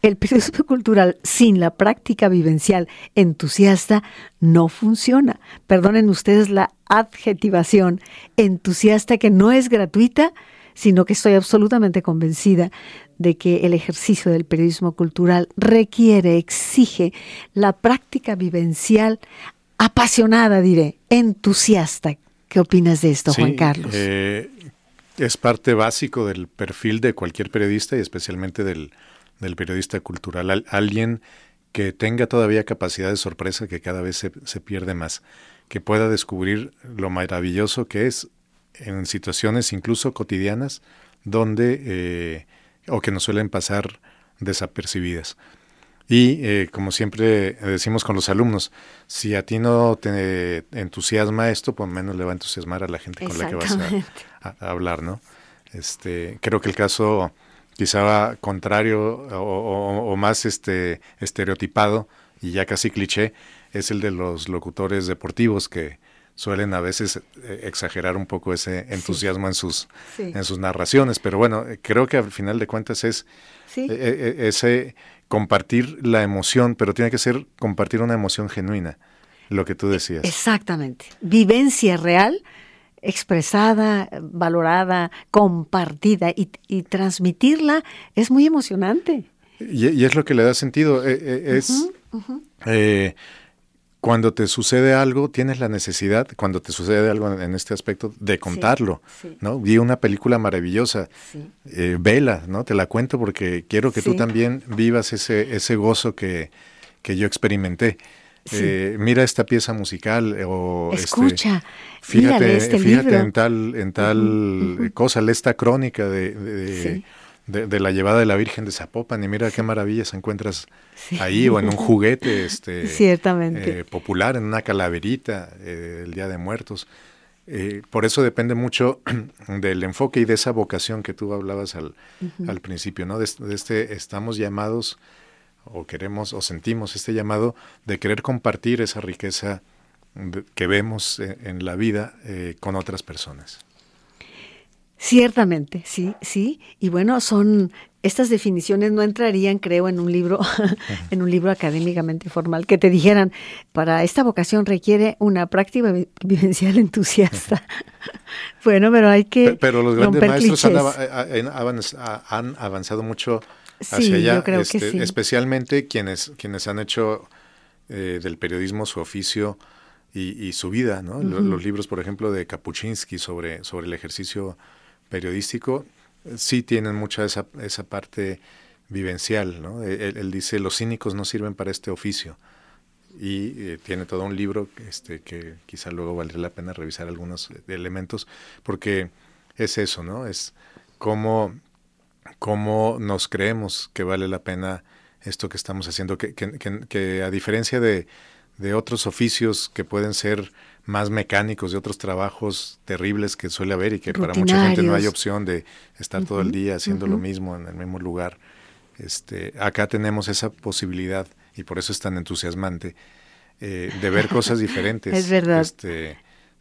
El periodismo cultural sin la práctica vivencial entusiasta no funciona. Perdonen ustedes la adjetivación entusiasta que no es gratuita, sino que estoy absolutamente convencida de que el ejercicio del periodismo cultural requiere, exige la práctica vivencial apasionada, diré, entusiasta. ¿Qué opinas de esto, Juan Carlos? Eh, es parte básico del perfil de cualquier periodista y especialmente del, periodista cultural. alguien que tenga todavía capacidad de sorpresa que cada vez se, se pierde más, que pueda descubrir lo maravilloso que es en situaciones incluso cotidianas donde, eh, o que nos suelen pasar desapercibidas. Y eh, como siempre decimos con los alumnos, si a ti no te entusiasma esto, pues menos le va a entusiasmar a la gente con la que vas a, hablar, ¿no? Este, creo que el caso quizá contrario o, o, más este, estereotipado y ya casi cliché es el de los locutores deportivos que suelen a veces eh, exagerar un poco ese entusiasmo en sus en sus narraciones, pero bueno, eh, creo que al final de cuentas es eh, ese compartir la emoción, pero tiene que ser compartir una emoción genuina, lo que tú decías. Exactamente. Vivencia real expresada, valorada, compartida y, transmitirla es muy emocionante. Y, es lo que le da sentido. Eh, eh, es eh, cuando te sucede algo, tienes la necesidad, cuando te sucede algo en, este aspecto, de contarlo. ¿no? Vi una película maravillosa, Vela, ¿no? Te la cuento porque quiero que tú también vivas ese, ese gozo que, que yo experimenté. Eh, mira esta pieza musical o este, escucha fíjate este fíjate en tal en tal cosa esta crónica de, de, la llevada de la Virgen de Zapopan y mira qué maravillas encuentras ahí o en un juguete este ciertamente. eh, popular en una calaverita eh, el Día de Muertos. Por eso depende mucho del enfoque y de esa vocación que tú hablabas al, al principio, ¿no? De, este estamos llamados o queremos o sentimos este llamado de querer compartir esa riqueza que vemos eh, en la vida eh, con otras personas. Ciertamente, sí, sí. Y bueno, son estas definiciones no entrarían, creo, en un libro, en un libro académicamente formal, que te dijeran, para esta vocación requiere una práctica vivencial entusiasta. bueno, pero hay que. Pero, los grandes maestros han, avanzado mucho hacia allá, este, especialmente quienes, quienes han hecho eh, del periodismo su oficio y, su vida, ¿no? los, libros, por ejemplo, de Kapuczynski sobre, sobre el ejercicio periodístico, sí tienen mucha esa, esa parte vivencial, ¿no? Él, dice, los cínicos no sirven para este oficio. Y eh, tiene todo un libro este, que quizá luego valdría la pena revisar algunos elementos, porque es eso, ¿no? Es cómo cómo nos creemos que vale la pena esto que estamos haciendo, que, que, que, a diferencia de, de, otros oficios que pueden ser más mecánicos, de otros trabajos terribles que suele haber y que para mucha gente no hay opción de estar todo el día haciendo lo mismo en el mismo lugar. Este, acá tenemos esa posibilidad y por eso es tan entusiasmante eh, de ver cosas diferentes. es verdad. Este,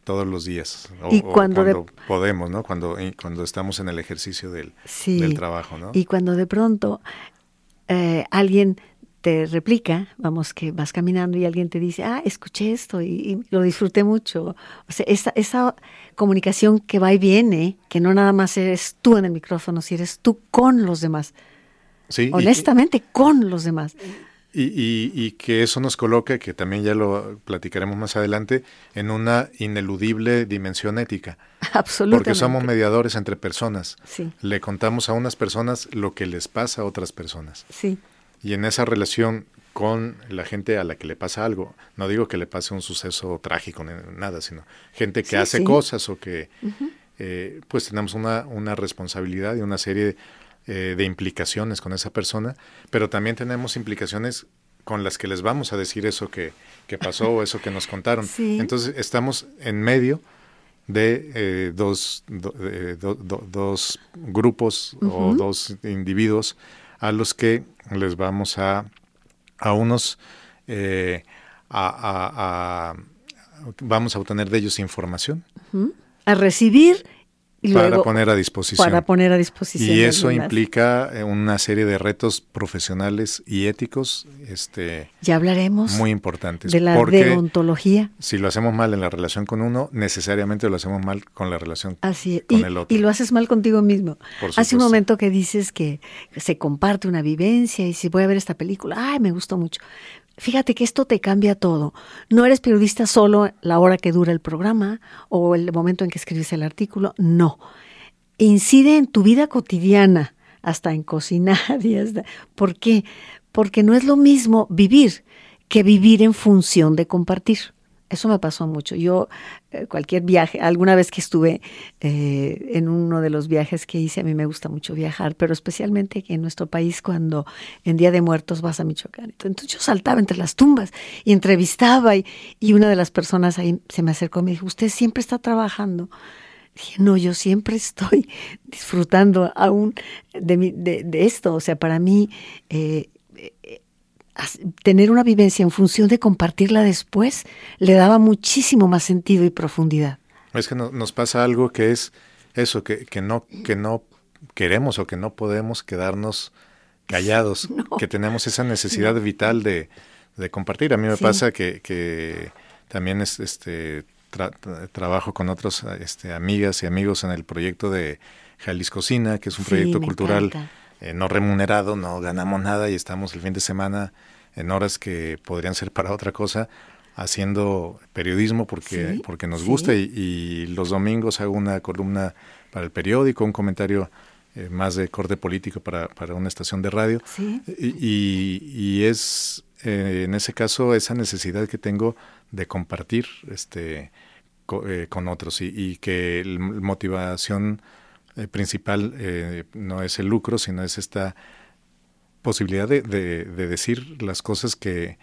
todos los días y cuando, podemos, ¿no? Cuando, cuando estamos en el ejercicio del, del trabajo, ¿no? Y cuando de pronto eh, alguien te replica, vamos, que vas caminando y alguien te dice, ah, escuché esto y, lo disfruté mucho. O sea, esa, esa comunicación que va y viene, que no nada más eres tú en el micrófono, si eres tú con los demás. Sí, Honestamente, con los demás. Y, y, que eso nos coloca, que también ya lo platicaremos más adelante, en una ineludible dimensión ética. Absolutamente. Porque somos mediadores entre personas. Sí. Le contamos a unas personas lo que les pasa a otras personas. Sí. Y en esa relación con la gente a la que le pasa algo, no digo que le pase un suceso trágico ni nada, sino gente que hace cosas o que, eh, pues tenemos una, una responsabilidad y una serie de eh, de implicaciones con esa persona, pero también tenemos implicaciones con las que les vamos a decir eso que, pasó o eso que nos contaron. Entonces estamos en medio de eh, dos, dos grupos o dos individuos a los que les vamos a, a unos, eh, a, vamos a obtener de ellos información. A recibir para poner a disposición. Para poner a disposición. Y eso implica eh, una serie de retos profesionales y éticos este, ya hablaremos muy importantes. De la deontología. Si lo hacemos mal en la relación con uno, necesariamente lo hacemos mal con la relación Así con el otro. Y lo haces mal contigo mismo. Hace un momento que dices que se comparte una vivencia y si voy a ver esta película, ay, me gustó mucho. Fíjate que esto te cambia todo. No eres periodista solo la hora que dura el programa o el momento en que escribes el artículo, no. Incide en tu vida cotidiana, hasta en cocinar. ¿Por qué? Porque no es lo mismo vivir que vivir en función de compartir. Eso me pasó mucho. Yo, eh, cualquier viaje, alguna vez que estuve eh, en uno de los viajes que hice, a mí me gusta mucho viajar, pero especialmente en nuestro país cuando en Día de Muertos vas a Michoacán. Entonces yo saltaba entre las tumbas y entrevistaba y, una de las personas ahí se me acercó y me dijo, usted siempre está trabajando. Dije, no, yo siempre estoy disfrutando aún de, de, esto. O sea, para mí... Eh, tener una vivencia en función de compartirla después le daba muchísimo más sentido y profundidad. Es que nos pasa algo que es eso, que, que, no, que no queremos o que no podemos quedarnos callados, que tenemos esa necesidad vital de, de, compartir. A mí me pasa que, que, también es, este, trabajo con otros este, amigas y amigos en el proyecto de Jalisco Cocina, que es un proyecto cultural eh, no remunerado, no ganamos nada y estamos el fin de semana en horas que podrían ser para otra cosa haciendo periodismo porque, porque nos gusta. Y, los domingos hago una columna para el periódico, un comentario eh, más de corte político para, para una estación de radio. Y, y, es eh, en ese caso esa necesidad que tengo de compartir este, con otros y, y que la motivación eh, principal eh, no es el lucro, sino es esta posibilidad de, de, decir las cosas que,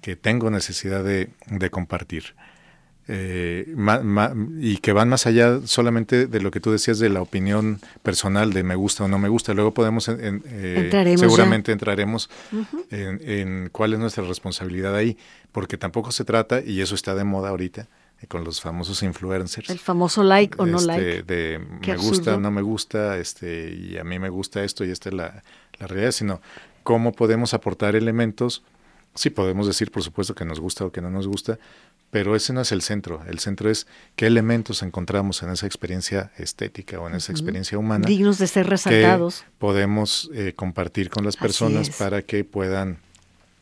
que tengo necesidad de, de compartir. Eh, y que van más allá solamente de lo que tú decías de la opinión personal de me gusta o no me gusta. Luego podemos, en, seguramente entraremos en, en, cuál es nuestra responsabilidad ahí, porque tampoco se trata, y eso está de moda ahorita, con los famosos influencers. El famoso like o no este, like. De me gusta, no me gusta, este, y a mí me gusta esto y esta es la, la realidad, sino cómo podemos aportar elementos. Sí, podemos decir, por supuesto, que nos gusta o que no nos gusta, pero ese no es el centro. El centro es qué elementos encontramos en esa experiencia estética o en esa experiencia humana. Dignos de ser resaltados. Que podemos eh, compartir con las personas para que puedan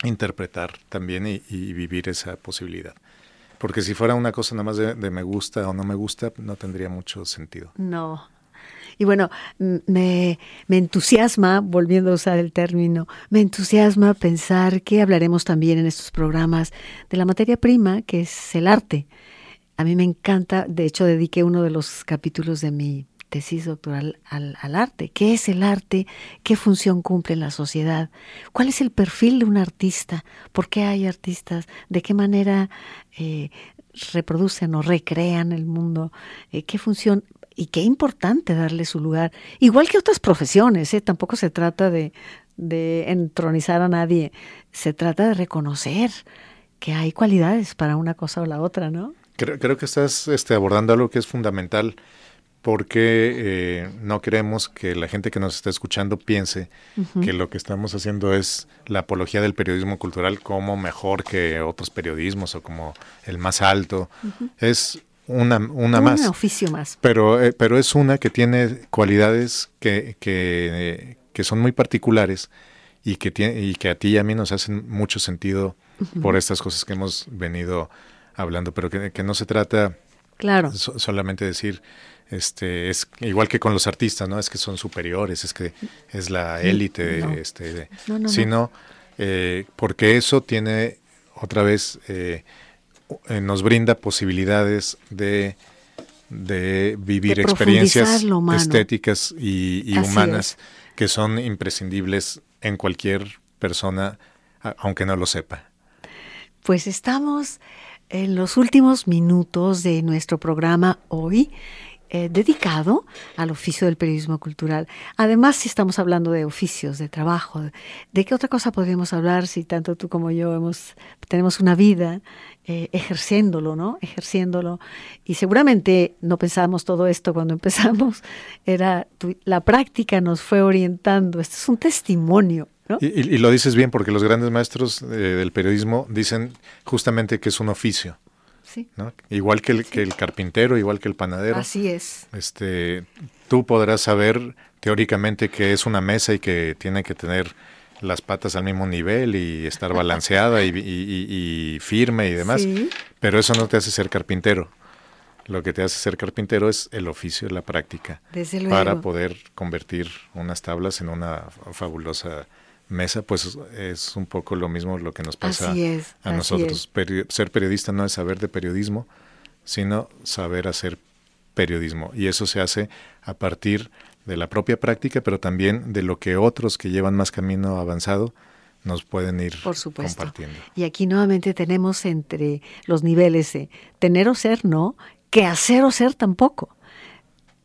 interpretar también y vivir esa posibilidad. Porque si fuera una cosa nada más de, me gusta o no me gusta, no tendría mucho sentido. No. Y bueno, me, me, entusiasma, volviendo a usar el término, me entusiasma pensar que hablaremos también en estos programas de la materia prima, que es el arte. A mí me encanta, de hecho dediqué uno de los capítulos de mi tesis doctoral al, al, arte. ¿Qué es el arte? ¿Qué función cumple en la sociedad? ¿Cuál es el perfil de un artista? ¿Por qué hay artistas? ¿De qué manera eh, reproducen o recrean el mundo? Eh, ¿Qué función? Y qué importante darle su lugar. Igual que otras profesiones, ¿eh? tampoco se trata de, de entronizar a nadie, se trata de reconocer que hay cualidades para una cosa o la otra, ¿no? Creo, creo que estás este, abordando algo que es fundamental porque eh, no queremos que la gente que nos está escuchando piense que lo que estamos haciendo es la apología del periodismo cultural como mejor que otros periodismos o como el más alto. Es una, una más. Un oficio más. Pero, eh, pero es una que tiene cualidades que, que, que, son muy particulares y que, tiene, y que a ti y a mí nos hacen mucho sentido por estas cosas que hemos venido hablando, pero que, que no se trata claro. solamente decir este es igual que con los artistas no es que son superiores es que es la élite este sino eh, porque eso tiene otra vez eh, eh, nos brinda posibilidades de de vivir experiencias estéticas y, humanas que son imprescindibles en cualquier persona aunque no lo sepa. Pues estamos en los últimos minutos de nuestro programa hoy eh, dedicado al oficio del periodismo cultural. Además, si estamos hablando de oficios, de trabajo, ¿de qué otra cosa podemos hablar si tanto tú como yo hemos, tenemos una vida eh, ejerciéndolo, ¿no? Ejerciéndolo. Y seguramente no pensábamos todo esto cuando empezamos, era la práctica nos fue orientando. Esto es un testimonio ¿No? Y, lo dices bien porque los grandes maestros eh, del periodismo dicen justamente que es un oficio. Igual que el, que el carpintero, igual que el panadero. Así es. Este, tú podrás saber teóricamente que es una mesa y que tiene que tener las patas al mismo nivel y estar balanceada y, firme y demás, pero eso no te hace ser carpintero. Lo que te hace ser carpintero es el oficio, la práctica, para poder convertir unas tablas en una fabulosa mesa, pues es un poco lo mismo lo que nos pasa a nosotros. ser periodista no es saber de periodismo, sino saber hacer periodismo. Y eso se hace a partir de la propia práctica, pero también de lo que otros que llevan más camino avanzado nos pueden ir Por supuesto. compartiendo. Y aquí nuevamente tenemos entre los niveles de tener o ser, no, que hacer o ser tampoco.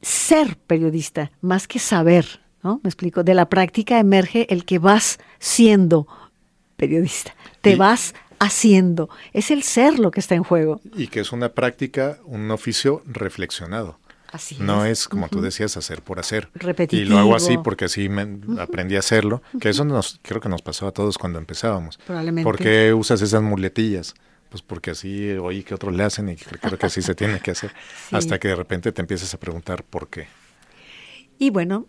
Ser periodista, más que saber, ¿no? Me explico. De la práctica emerge el que vas siendo periodista. Te vas haciendo. Es el ser lo que está en juego. Y que es una práctica, un oficio reflexionado. Así no es, como tú decías, hacer por hacer. Repetitivo. Y lo hago así porque así me aprendí a hacerlo, que eso nos creo que nos pasó a todos cuando empezábamos. Probablemente. ¿Por qué usas esas muletillas? pues porque así oí que otros le hacen y creo que así se tiene que hacer, hasta que de repente te empiezas a preguntar por qué. Y bueno,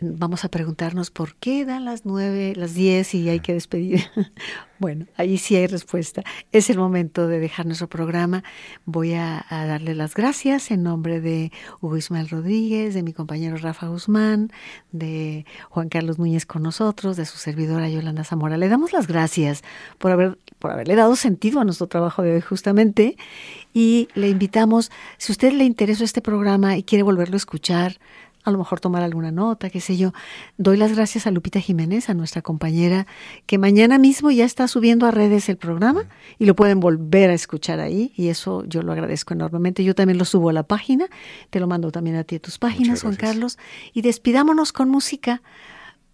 vamos a preguntarnos por qué dan las nueve, las diez y hay que despedir. bueno, ahí sí hay respuesta. Es el momento de dejar nuestro programa. Voy a, darle las gracias en nombre de Hugo Ismael Rodríguez, de mi compañero Rafa Guzmán, de Juan Carlos Núñez con nosotros, de su servidora Yolanda Zamora. Le damos las gracias por, haber, por haberle dado sentido a nuestro trabajo de hoy justamente y le invitamos, si usted le interesa este programa y quiere volverlo a escuchar, a lo mejor tomar alguna nota, qué sé yo. Doy las gracias a Lupita Jiménez, a nuestra compañera, que mañana mismo ya está subiendo a redes el programa y lo pueden volver a escuchar ahí y eso yo lo agradezco enormemente. Yo también lo subo a la página, te lo mando también a ti a tus páginas, Juan Carlos, y despidámonos con música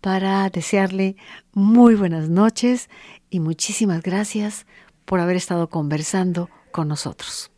para desearle muy buenas noches y muchísimas gracias por haber estado conversando con nosotros.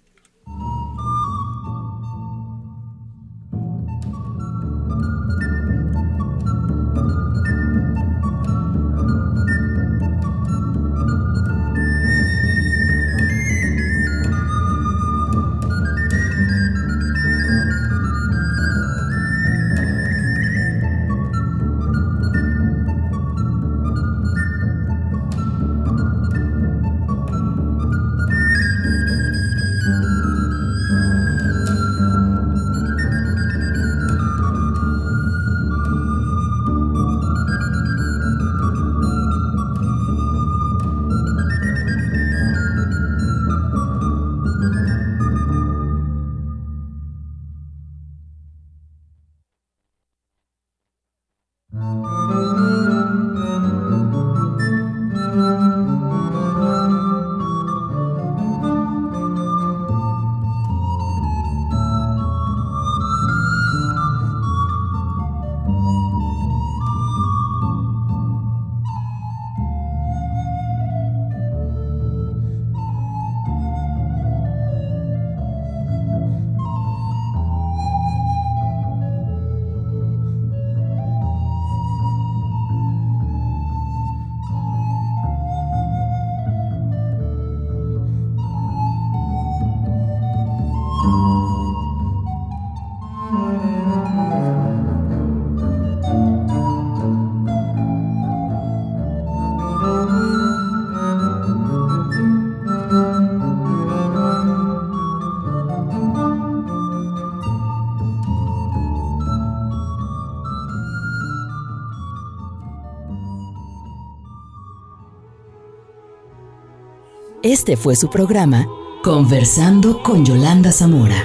Este fue su programa Conversando con Yolanda Zamora.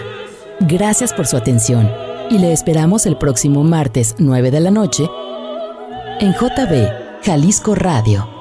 Gracias por su atención y le esperamos el próximo martes 9 de la noche en JB Jalisco Radio